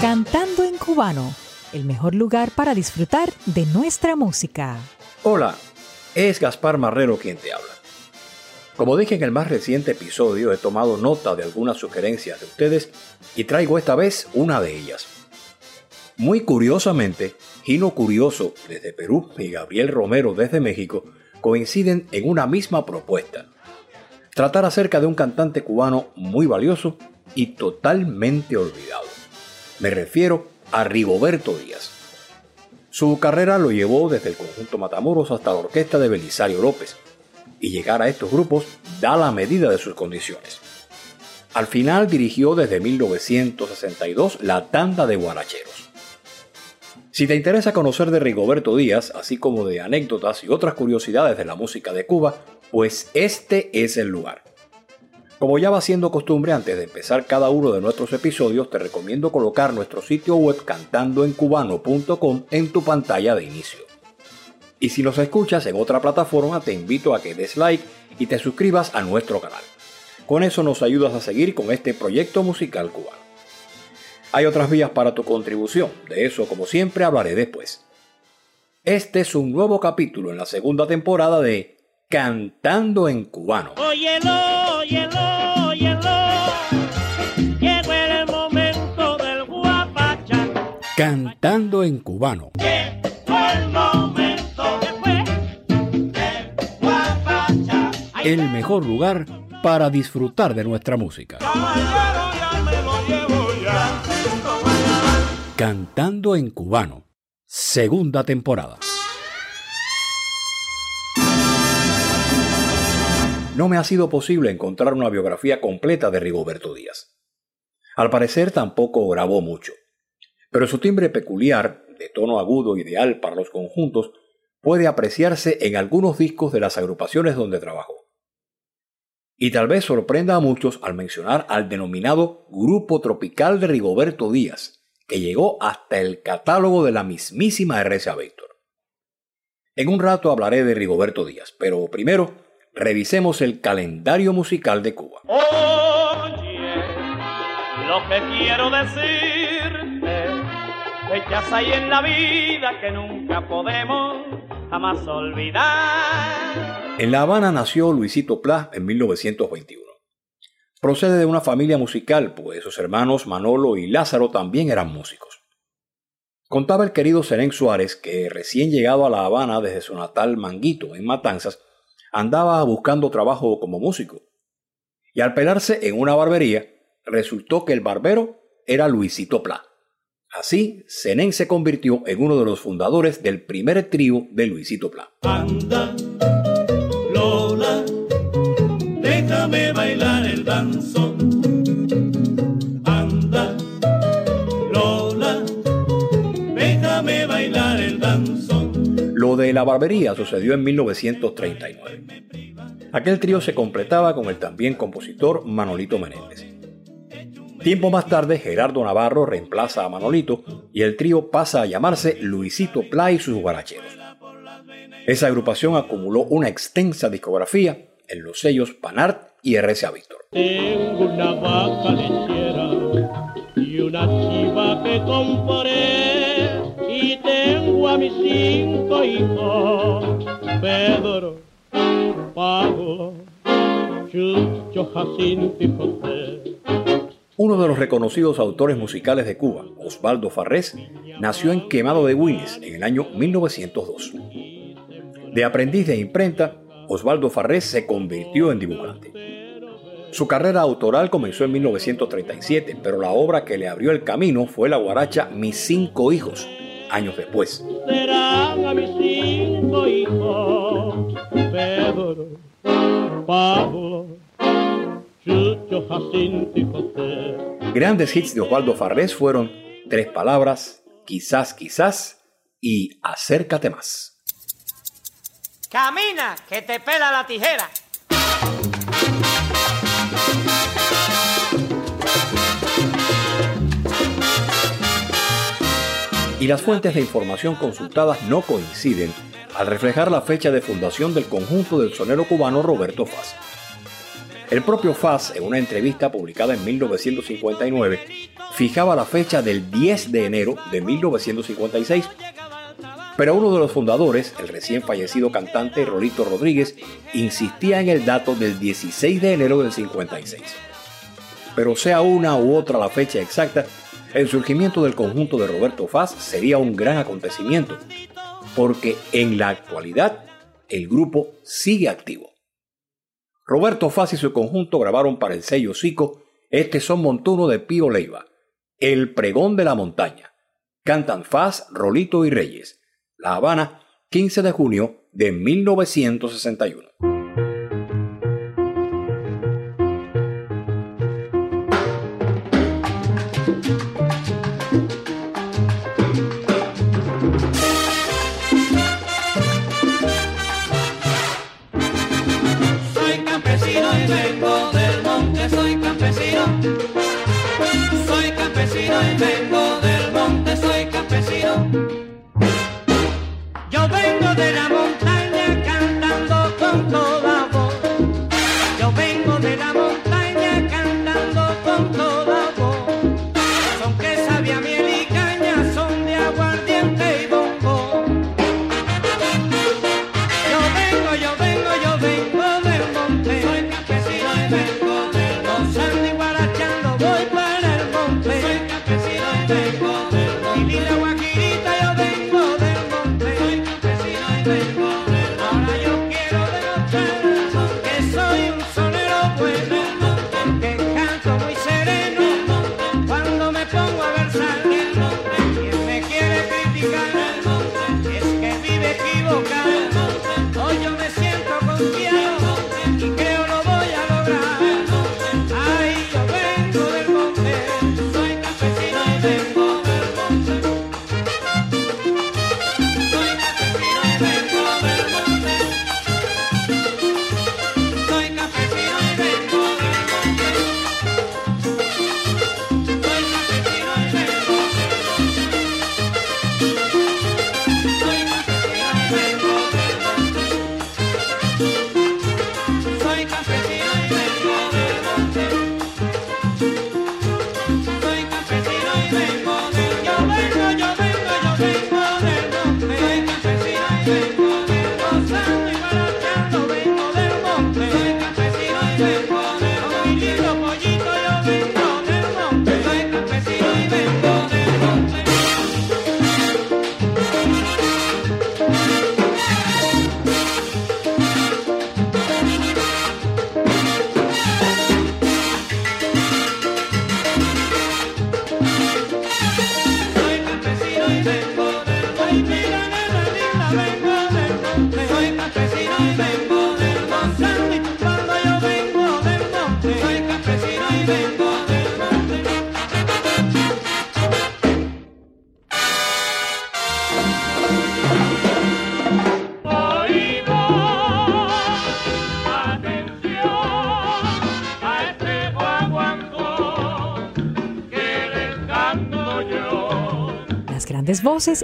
Cantando en cubano, el mejor lugar para disfrutar de nuestra música. Hola, es Gaspar Marrero quien te habla. Como dije en el más reciente episodio, he tomado nota de algunas sugerencias de ustedes y traigo esta vez una de ellas. Muy curiosamente, Gino Curioso desde Perú y Gabriel Romero desde México coinciden en una misma propuesta. Tratar acerca de un cantante cubano muy valioso y totalmente olvidado. Me refiero a Rigoberto Díaz. Su carrera lo llevó desde el conjunto Matamoros hasta la orquesta de Belisario López, y llegar a estos grupos da la medida de sus condiciones. Al final dirigió desde 1962 la tanda de guaracheros. Si te interesa conocer de Rigoberto Díaz, así como de anécdotas y otras curiosidades de la música de Cuba, pues este es el lugar. Como ya va siendo costumbre, antes de empezar cada uno de nuestros episodios, te recomiendo colocar nuestro sitio web cantandoencubano.com en tu pantalla de inicio. Y si nos escuchas en otra plataforma, te invito a que des like y te suscribas a nuestro canal. Con eso nos ayudas a seguir con este proyecto musical cubano. Hay otras vías para tu contribución, de eso como siempre hablaré después. Este es un nuevo capítulo en la segunda temporada de Cantando en Cubano. Óyelo, óyelo, óyelo. Llegó el momento del guapacha. Cantando en Cubano. el mejor lugar para disfrutar de nuestra música. Cantando en cubano, segunda temporada. No me ha sido posible encontrar una biografía completa de Rigoberto Díaz. Al parecer tampoco grabó mucho, pero su timbre peculiar, de tono agudo ideal para los conjuntos, puede apreciarse en algunos discos de las agrupaciones donde trabajó y tal vez sorprenda a muchos al mencionar al denominado Grupo Tropical de Rigoberto Díaz, que llegó hasta el catálogo de la mismísima RCA Víctor. En un rato hablaré de Rigoberto Díaz, pero primero revisemos el calendario musical de Cuba. Oye, lo que quiero decirte, fechas hay en la vida que nunca podemos jamás olvidar en La Habana nació Luisito Pla en 1921. Procede de una familia musical, pues sus hermanos Manolo y Lázaro también eran músicos. Contaba el querido Serén Suárez que recién llegado a La Habana desde su natal Manguito, en Matanzas, andaba buscando trabajo como músico. Y al pelarse en una barbería, resultó que el barbero era Luisito Pla. Así, Zenén se convirtió en uno de los fundadores del primer trío de Luisito Pla. Bailar el danzón. Anda, Lola, déjame bailar el. Lo de la barbería sucedió en 1939. Aquel trío se completaba con el también compositor Manolito Menéndez. Tiempo más tarde, Gerardo Navarro reemplaza a Manolito y el trío pasa a llamarse Luisito Play y sus guaracheros. Esa agrupación acumuló una extensa discografía en los sellos Panart y RCA Víctor. Tengo una vaca lechera y una chiva que compré y tengo a mis cinco hijos, Pedro, Pablo, Chucho, Jacinto y José. Uno de los reconocidos autores musicales de Cuba, Osvaldo Farrés, nació en Quemado de Guinness en el año 1902. De aprendiz de imprenta, Osvaldo Farrés se convirtió en dibujante. Su carrera autoral comenzó en 1937, pero la obra que le abrió el camino fue la guaracha Mis cinco hijos, años después. Grandes hits de Osvaldo Farrés fueron Tres Palabras, Quizás, Quizás y Acércate Más. Camina, que te pela la tijera. Y las fuentes de información consultadas no coinciden al reflejar la fecha de fundación del conjunto del sonero cubano Roberto Faz. El propio Faz, en una entrevista publicada en 1959, fijaba la fecha del 10 de enero de 1956 pero uno de los fundadores, el recién fallecido cantante Rolito Rodríguez, insistía en el dato del 16 de enero del 56. Pero sea una u otra la fecha exacta, el surgimiento del conjunto de Roberto Faz sería un gran acontecimiento, porque en la actualidad el grupo sigue activo. Roberto Faz y su conjunto grabaron para el sello Zico este son montuno de Pío Leiva, El Pregón de la Montaña. Cantan Faz, Rolito y Reyes. La Habana, 15 de junio de 1961.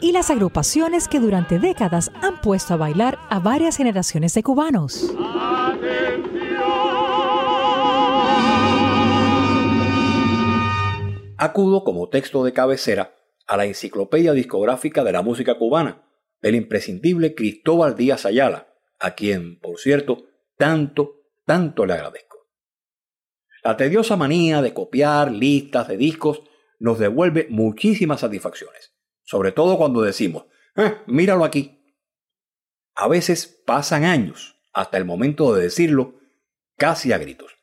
Y las agrupaciones que durante décadas han puesto a bailar a varias generaciones de cubanos. Acudo como texto de cabecera a la enciclopedia discográfica de la música cubana del imprescindible Cristóbal Díaz Ayala, a quien, por cierto, tanto, tanto le agradezco. La tediosa manía de copiar listas de discos nos devuelve muchísimas satisfacciones, sobre todo cuando decimos, "Eh, míralo aquí. A veces pasan años hasta el momento de decirlo, casi a gritos.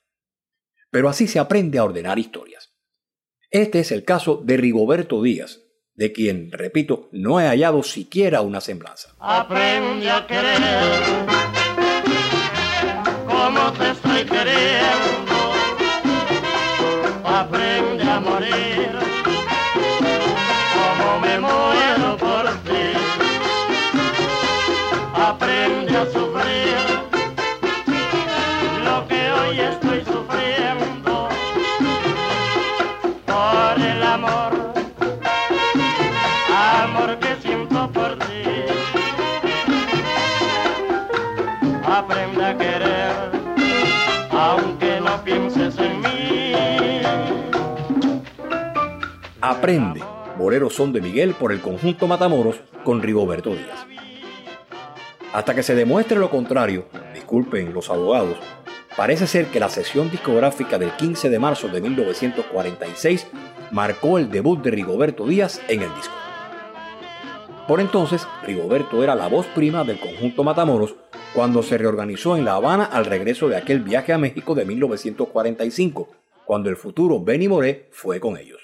Pero así se aprende a ordenar historias. Este es el caso de Rigoberto Díaz, de quien, repito, no he hallado siquiera una semblanza. Aprende a querer como te estoy queriendo. Aprende a morir Aprende a sufrir lo que hoy estoy sufriendo por el amor, amor que siento por ti. aprende a querer, aunque no pienses en mí. Aprende, Bolero Son de Miguel por el conjunto Matamoros con Rigoberto Díaz. Hasta que se demuestre lo contrario, disculpen los abogados, parece ser que la sesión discográfica del 15 de marzo de 1946 marcó el debut de Rigoberto Díaz en el disco. Por entonces, Rigoberto era la voz prima del conjunto Matamoros cuando se reorganizó en La Habana al regreso de aquel viaje a México de 1945, cuando el futuro Benny Moré fue con ellos.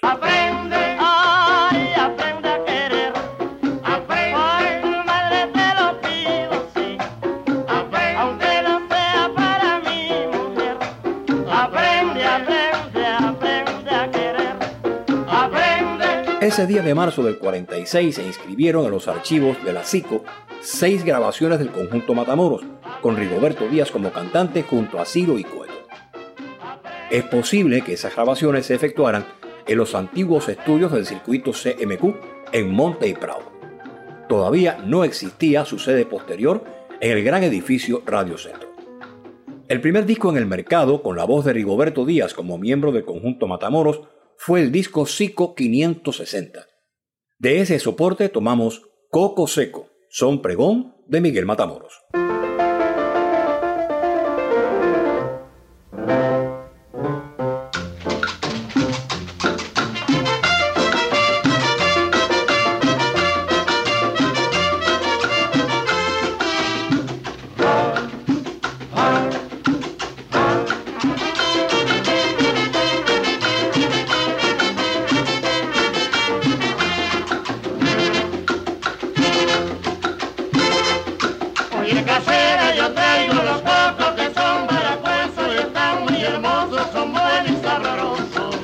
Ese día de marzo del 46 se inscribieron en los archivos de la CICO seis grabaciones del conjunto Matamoros, con Rigoberto Díaz como cantante junto a Ciro y Cueto. Es posible que esas grabaciones se efectuaran en los antiguos estudios del circuito CMQ en Monte y Prado. Todavía no existía su sede posterior en el gran edificio Radio Centro. El primer disco en el mercado, con la voz de Rigoberto Díaz como miembro del conjunto Matamoros, fue el disco Psico 560. De ese soporte tomamos Coco Seco, Son Pregón de Miguel Matamoros. Casera, yo traigo los cocos que son baracuesos y están muy hermosos, son buenos y sabrosos.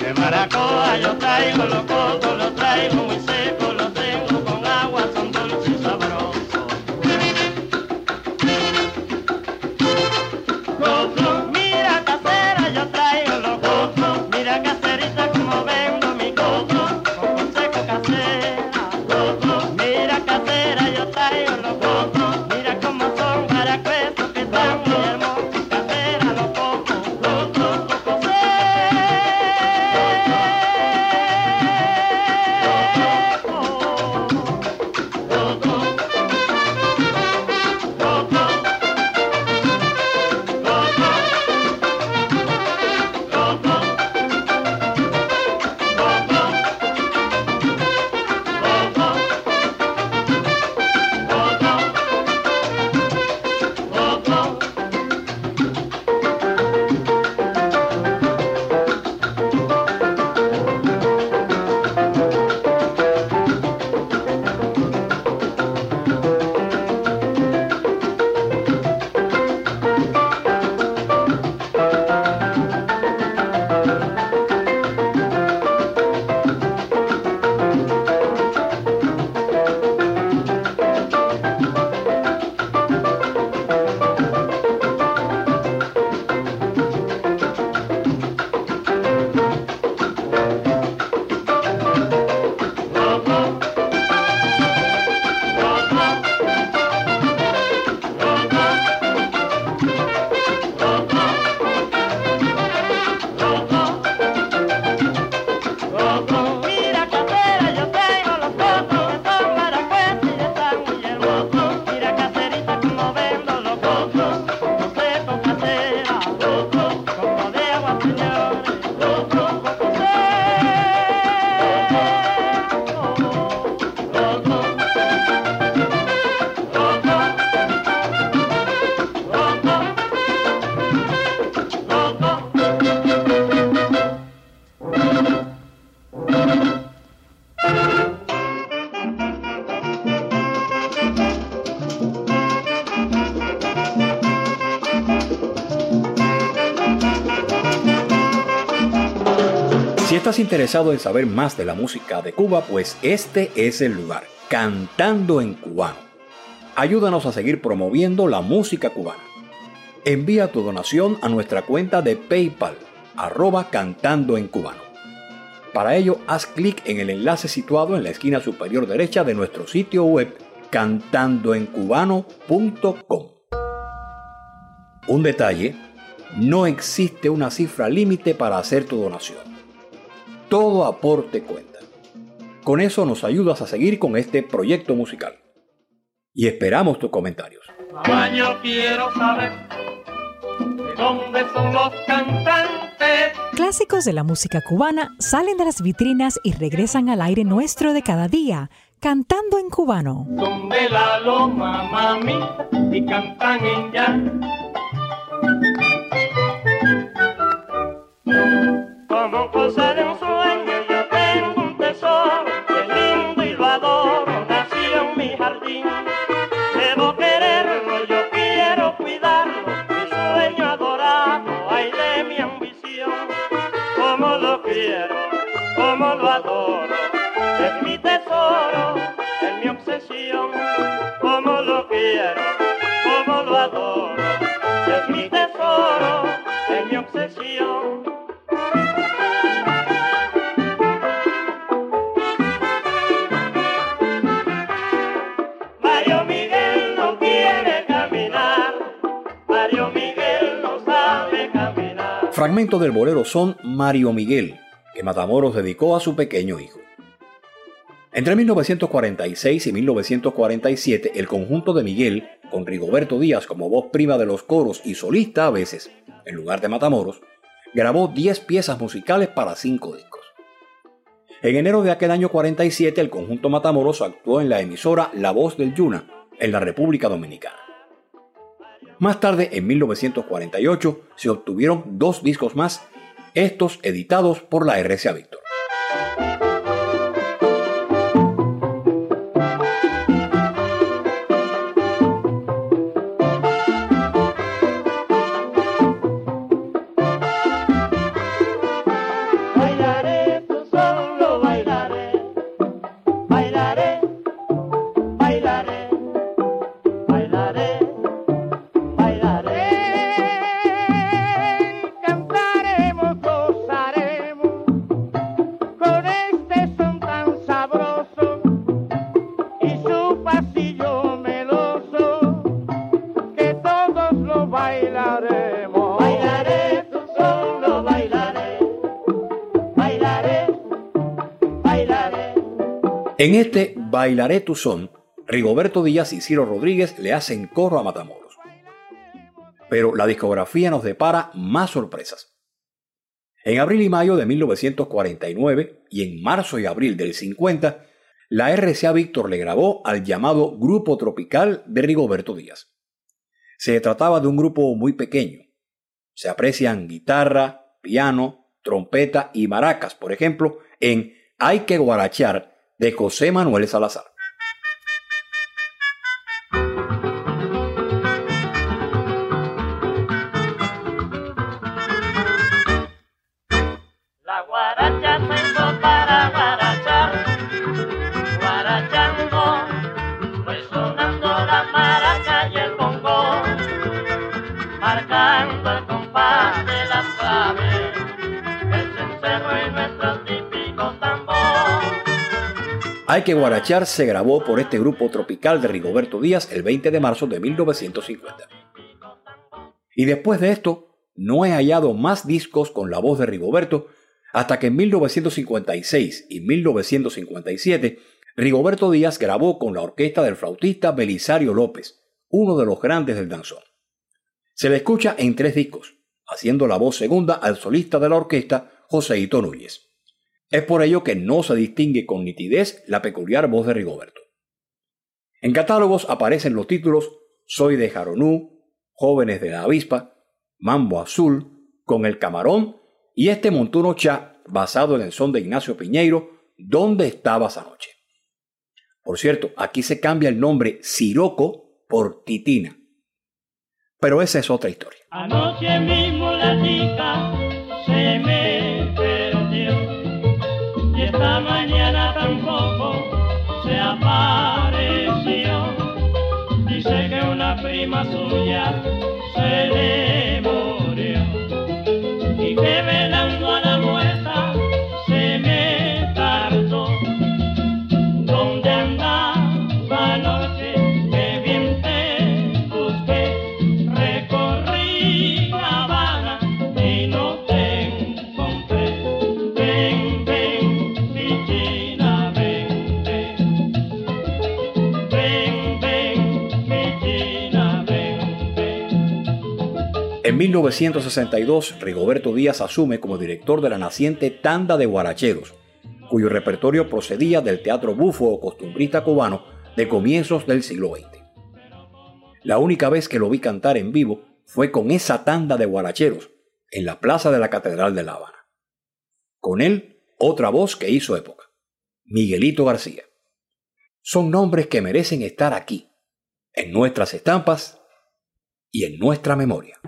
De Maracoa yo traigo los cocos, los traigo interesado en saber más de la música de Cuba, pues este es el lugar, Cantando en Cubano. Ayúdanos a seguir promoviendo la música cubana. Envía tu donación a nuestra cuenta de PayPal, arroba Cantando Cubano. Para ello, haz clic en el enlace situado en la esquina superior derecha de nuestro sitio web cantandoencubano.com. Un detalle, no existe una cifra límite para hacer tu donación. Todo aporte cuenta. Con eso nos ayudas a seguir con este proyecto musical. Y esperamos tus comentarios. Mamá, yo quiero saber de dónde son los cantantes. Clásicos de la música cubana salen de las vitrinas y regresan al aire nuestro de cada día, cantando en cubano. Son de la loma, mami, y cantan en ya. Como cosa de un sueño, yo tengo un tesoro, que lindo y lo adoro, nació en mi jardín. Debo quererlo, yo quiero cuidarlo, mi sueño adorado, ay de mi ambición. Como lo quiero, como lo adoro, es mi tesoro, caminar. Fragmento del bolero son Mario Miguel, que Matamoros dedicó a su pequeño hijo. Entre 1946 y 1947, el conjunto de Miguel, con Rigoberto Díaz como voz prima de los coros y solista a veces, en lugar de Matamoros, grabó 10 piezas musicales para 5 discos. En enero de aquel año 47, el conjunto Matamoros actuó en la emisora La Voz del Yuna, en la República Dominicana. Más tarde, en 1948, se obtuvieron dos discos más, estos editados por la RCA Víctor. En este Bailaré tu son, Rigoberto Díaz y Ciro Rodríguez le hacen coro a Matamoros. Pero la discografía nos depara más sorpresas. En abril y mayo de 1949 y en marzo y abril del 50, la RCA Víctor le grabó al llamado Grupo Tropical de Rigoberto Díaz. Se trataba de un grupo muy pequeño. Se aprecian guitarra, piano, trompeta y maracas, por ejemplo, en Hay que guarachar de José Manuel Salazar. Hay que guarachar se grabó por este grupo tropical de Rigoberto Díaz el 20 de marzo de 1950. Y después de esto, no he hallado más discos con la voz de Rigoberto hasta que en 1956 y 1957 Rigoberto Díaz grabó con la orquesta del flautista Belisario López, uno de los grandes del danzón. Se le escucha en tres discos, haciendo la voz segunda al solista de la orquesta, Joseito Núñez. Es por ello que no se distingue con nitidez la peculiar voz de Rigoberto. En catálogos aparecen los títulos Soy de Jaronú, Jóvenes de la Avispa, Mambo Azul, Con el Camarón y este montuno cha basado en el son de Ignacio Piñeiro, ¿Dónde estabas anoche? Por cierto, aquí se cambia el nombre Siroco por Titina. Pero esa es otra historia. Anoche mismo la chica se me y esta mañana 1962, Rigoberto Díaz asume como director de la naciente Tanda de Guaracheros, cuyo repertorio procedía del teatro bufo o costumbrista cubano de comienzos del siglo XX. La única vez que lo vi cantar en vivo fue con esa tanda de guaracheros en la plaza de la Catedral de La Habana. Con él, otra voz que hizo época, Miguelito García. Son nombres que merecen estar aquí, en nuestras estampas y en nuestra memoria.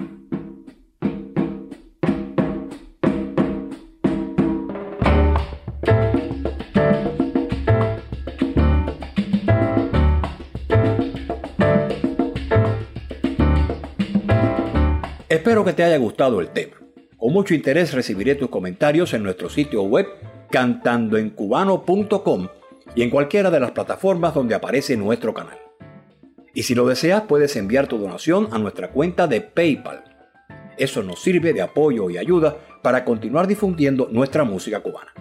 Espero que te haya gustado el tema. Con mucho interés recibiré tus comentarios en nuestro sitio web cantandoencubano.com y en cualquiera de las plataformas donde aparece nuestro canal. Y si lo deseas, puedes enviar tu donación a nuestra cuenta de PayPal. Eso nos sirve de apoyo y ayuda para continuar difundiendo nuestra música cubana.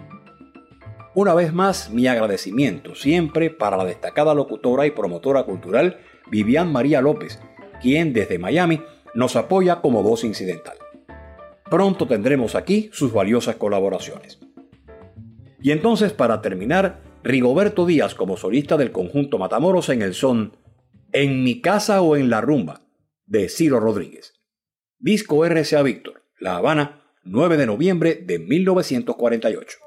Una vez más, mi agradecimiento siempre para la destacada locutora y promotora cultural Vivian María López, quien desde Miami nos apoya como voz incidental. Pronto tendremos aquí sus valiosas colaboraciones. Y entonces, para terminar, Rigoberto Díaz como solista del conjunto Matamoros en el son en mi casa o en la rumba, de Ciro Rodríguez. Disco RCA Víctor, La Habana, 9 de noviembre de 1948.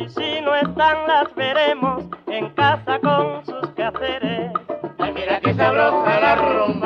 Y si no están las veremos en casa con sus quehaceres. Ay, mira que sabrosa la rumba,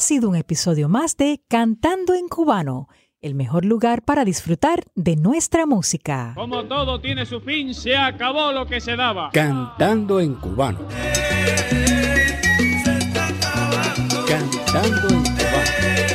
Ha sido un episodio más de Cantando en Cubano, el mejor lugar para disfrutar de nuestra música. Como todo tiene su fin, se acabó lo que se daba. Cantando en cubano. Cantando en cubano. Tchau.